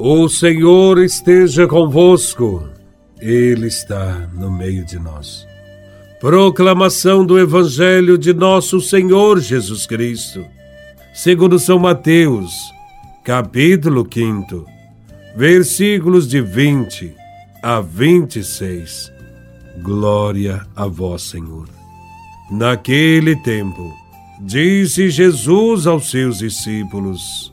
O Senhor esteja convosco, Ele está no meio de nós. Proclamação do Evangelho de Nosso Senhor Jesus Cristo, segundo São Mateus, capítulo 5, versículos de 20 a 26. Glória a Vós, Senhor. Naquele tempo, disse Jesus aos seus discípulos: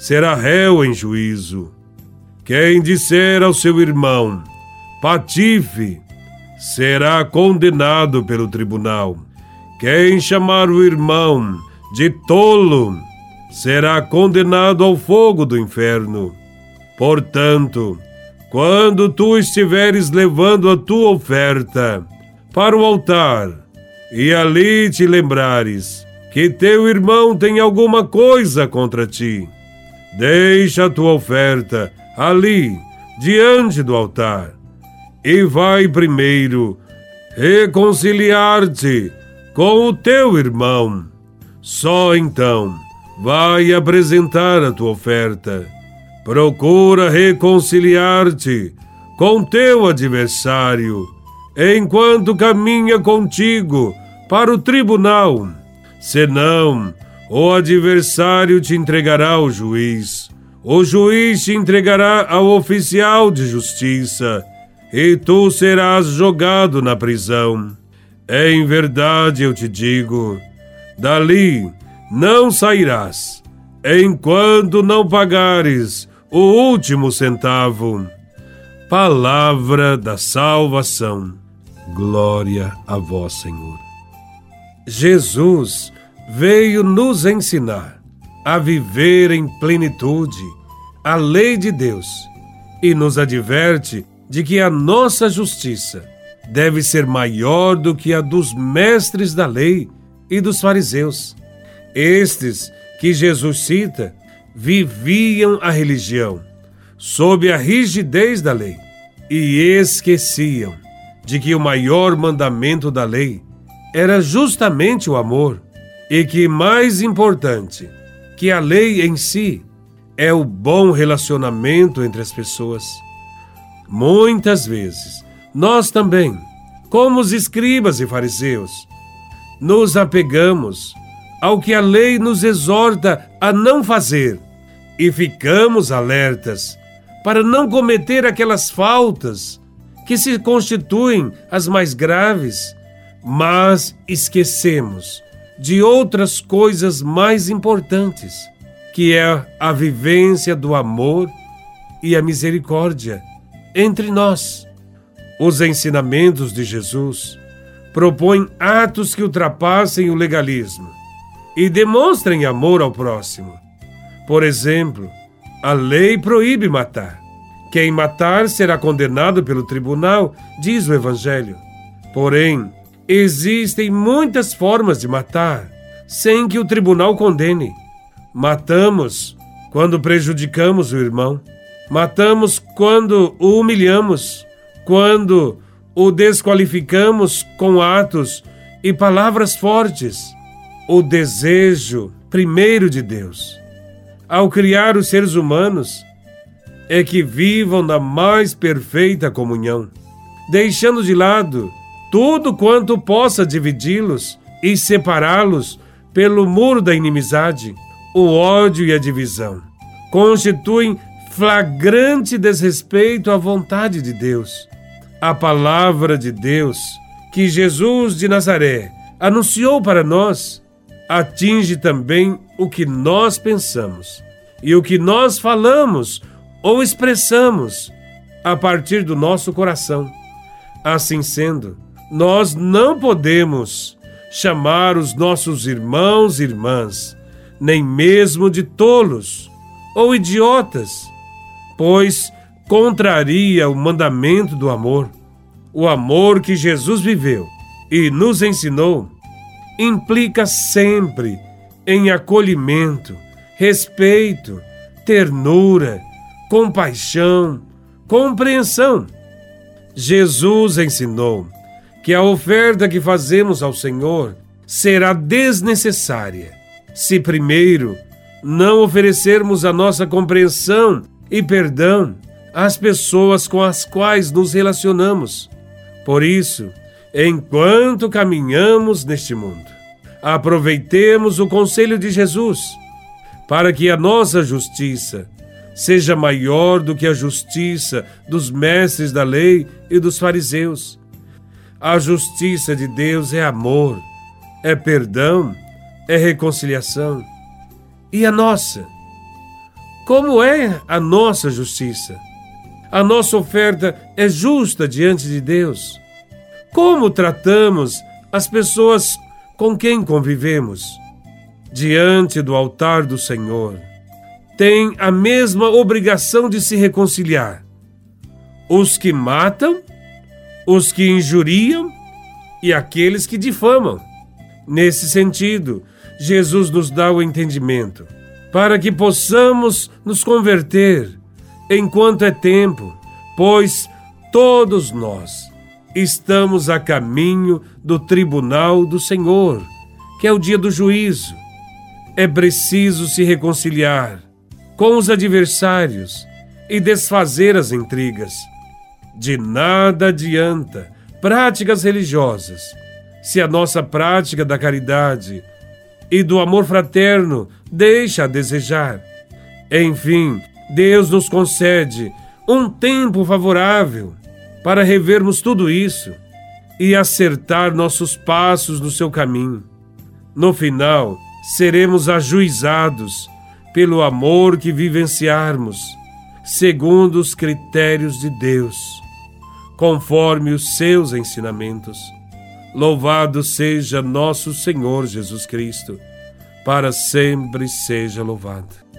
será réu em juízo. Quem disser ao seu irmão, patife, será condenado pelo tribunal. Quem chamar o irmão de tolo, será condenado ao fogo do inferno. Portanto, quando tu estiveres levando a tua oferta para o altar, e ali te lembrares que teu irmão tem alguma coisa contra ti, Deixa a tua oferta ali, diante do altar, e vai primeiro reconciliar-te com o teu irmão. Só então vai apresentar a tua oferta. Procura reconciliar-te com teu adversário, enquanto caminha contigo para o tribunal. Senão, o adversário te entregará ao juiz, o juiz te entregará ao oficial de justiça, e tu serás jogado na prisão. Em verdade eu te digo: dali não sairás, enquanto não pagares o último centavo. Palavra da salvação. Glória a vós, Senhor. Jesus veio nos ensinar a viver em plenitude a lei de Deus e nos adverte de que a nossa justiça deve ser maior do que a dos mestres da lei e dos fariseus. Estes que Jesus cita viviam a religião sob a rigidez da lei e esqueciam de que o maior mandamento da lei era justamente o amor e que mais importante que a lei em si é o bom relacionamento entre as pessoas. Muitas vezes, nós também, como os escribas e fariseus, nos apegamos ao que a lei nos exorta a não fazer e ficamos alertas para não cometer aquelas faltas que se constituem as mais graves, mas esquecemos de outras coisas mais importantes, que é a vivência do amor e a misericórdia entre nós. Os ensinamentos de Jesus propõem atos que ultrapassem o legalismo e demonstrem amor ao próximo. Por exemplo, a lei proíbe matar. Quem matar será condenado pelo tribunal, diz o Evangelho. Porém, Existem muitas formas de matar sem que o tribunal condene. Matamos quando prejudicamos o irmão. Matamos quando o humilhamos, quando o desqualificamos com atos e palavras fortes. O desejo primeiro de Deus, ao criar os seres humanos, é que vivam na mais perfeita comunhão, deixando de lado tudo quanto possa dividi-los e separá-los pelo muro da inimizade, o ódio e a divisão, constituem flagrante desrespeito à vontade de Deus. A palavra de Deus que Jesus de Nazaré anunciou para nós atinge também o que nós pensamos e o que nós falamos ou expressamos a partir do nosso coração. Assim sendo, nós não podemos chamar os nossos irmãos e irmãs, nem mesmo de tolos ou idiotas, pois contraria o mandamento do amor. O amor que Jesus viveu e nos ensinou implica sempre em acolhimento, respeito, ternura, compaixão, compreensão. Jesus ensinou que a oferta que fazemos ao Senhor será desnecessária se primeiro não oferecermos a nossa compreensão e perdão às pessoas com as quais nos relacionamos. Por isso, enquanto caminhamos neste mundo, aproveitemos o conselho de Jesus para que a nossa justiça seja maior do que a justiça dos mestres da lei e dos fariseus. A justiça de Deus é amor, é perdão, é reconciliação. E a nossa? Como é a nossa justiça? A nossa oferta é justa diante de Deus? Como tratamos as pessoas com quem convivemos? Diante do altar do Senhor, tem a mesma obrigação de se reconciliar. Os que matam, os que injuriam e aqueles que difamam. Nesse sentido, Jesus nos dá o entendimento para que possamos nos converter enquanto é tempo, pois todos nós estamos a caminho do tribunal do Senhor, que é o dia do juízo. É preciso se reconciliar com os adversários e desfazer as intrigas. De nada adianta práticas religiosas se a nossa prática da caridade e do amor fraterno deixa a desejar. Enfim, Deus nos concede um tempo favorável para revermos tudo isso e acertar nossos passos no seu caminho. No final, seremos ajuizados pelo amor que vivenciarmos, segundo os critérios de Deus, conforme os seus ensinamentos. Louvado seja nosso Senhor Jesus Cristo, para sempre seja louvado.